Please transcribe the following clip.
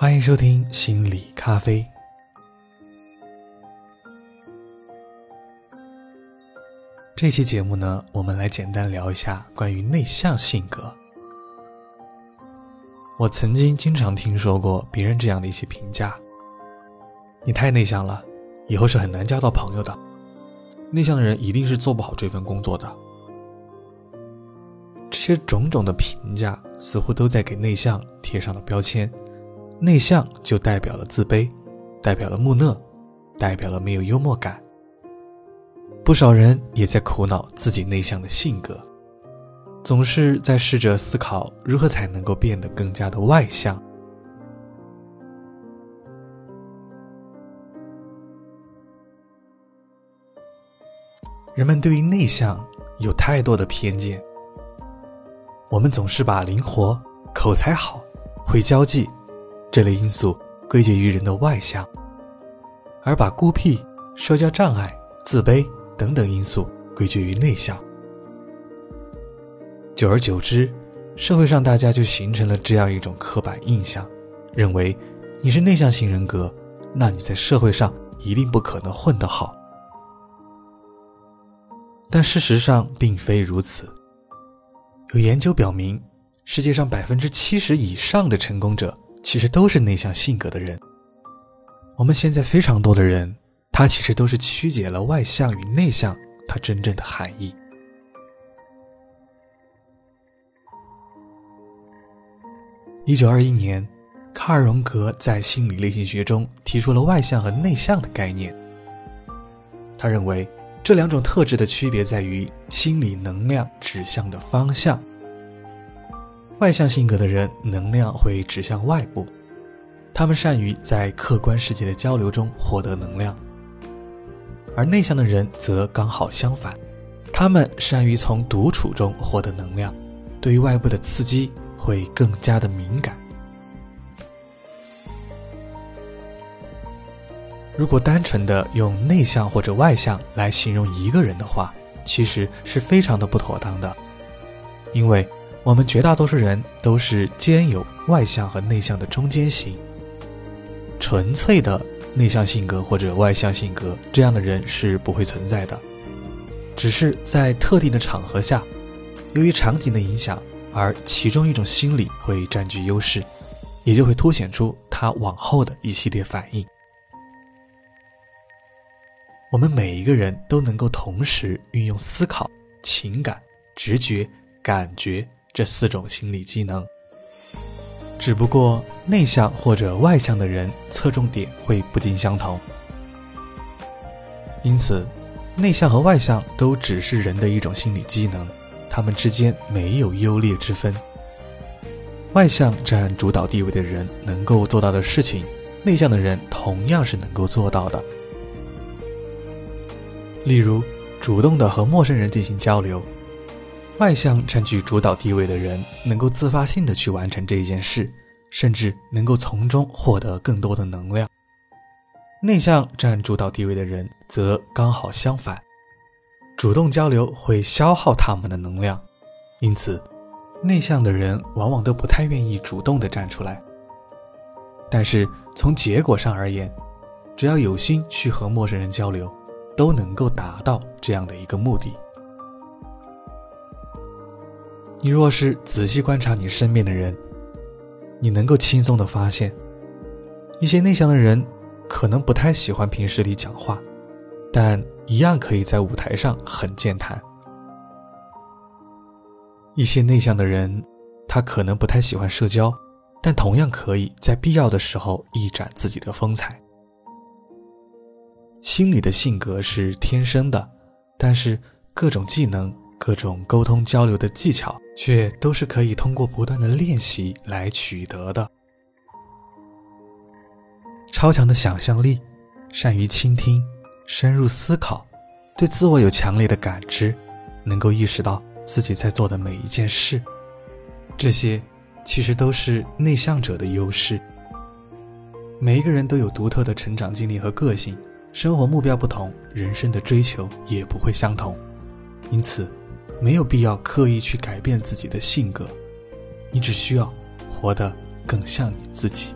欢迎收听心理咖啡。这期节目呢，我们来简单聊一下关于内向性格。我曾经经常听说过别人这样的一些评价：你太内向了，以后是很难交到朋友的。内向的人一定是做不好这份工作的。这些种种的评价，似乎都在给内向贴上了标签。内向就代表了自卑，代表了木讷，代表了没有幽默感。不少人也在苦恼自己内向的性格，总是在试着思考如何才能够变得更加的外向。人们对于内向有太多的偏见，我们总是把灵活、口才好、会交际。这类因素归结于人的外向，而把孤僻、社交障碍、自卑等等因素归结于内向。久而久之，社会上大家就形成了这样一种刻板印象，认为你是内向型人格，那你在社会上一定不可能混得好。但事实上并非如此。有研究表明，世界上百分之七十以上的成功者。其实都是内向性格的人。我们现在非常多的人，他其实都是曲解了外向与内向它真正的含义。一九二一年，卡尔·荣格在心理类型学中提出了外向和内向的概念。他认为这两种特质的区别在于心理能量指向的方向。外向性格的人能量会指向外部，他们善于在客观世界的交流中获得能量；而内向的人则刚好相反，他们善于从独处中获得能量，对于外部的刺激会更加的敏感。如果单纯的用内向或者外向来形容一个人的话，其实是非常的不妥当的，因为。我们绝大多数人都是兼有外向和内向的中间型。纯粹的内向性格或者外向性格这样的人是不会存在的，只是在特定的场合下，由于场景的影响，而其中一种心理会占据优势，也就会凸显出他往后的一系列反应。我们每一个人都能够同时运用思考、情感、直觉、感觉。这四种心理机能，只不过内向或者外向的人侧重点会不尽相同。因此，内向和外向都只是人的一种心理机能，他们之间没有优劣之分。外向占主导地位的人能够做到的事情，内向的人同样是能够做到的。例如，主动的和陌生人进行交流。外向占据主导地位的人，能够自发性的去完成这一件事，甚至能够从中获得更多的能量。内向占主导地位的人则刚好相反，主动交流会消耗他们的能量，因此，内向的人往往都不太愿意主动的站出来。但是从结果上而言，只要有心去和陌生人交流，都能够达到这样的一个目的。你若是仔细观察你身边的人，你能够轻松的发现，一些内向的人可能不太喜欢平时里讲话，但一样可以在舞台上很健谈；一些内向的人，他可能不太喜欢社交，但同样可以在必要的时候一展自己的风采。心理的性格是天生的，但是各种技能。各种沟通交流的技巧，却都是可以通过不断的练习来取得的。超强的想象力，善于倾听，深入思考，对自我有强烈的感知，能够意识到自己在做的每一件事，这些其实都是内向者的优势。每一个人都有独特的成长经历和个性，生活目标不同，人生的追求也不会相同，因此。没有必要刻意去改变自己的性格，你只需要活得更像你自己。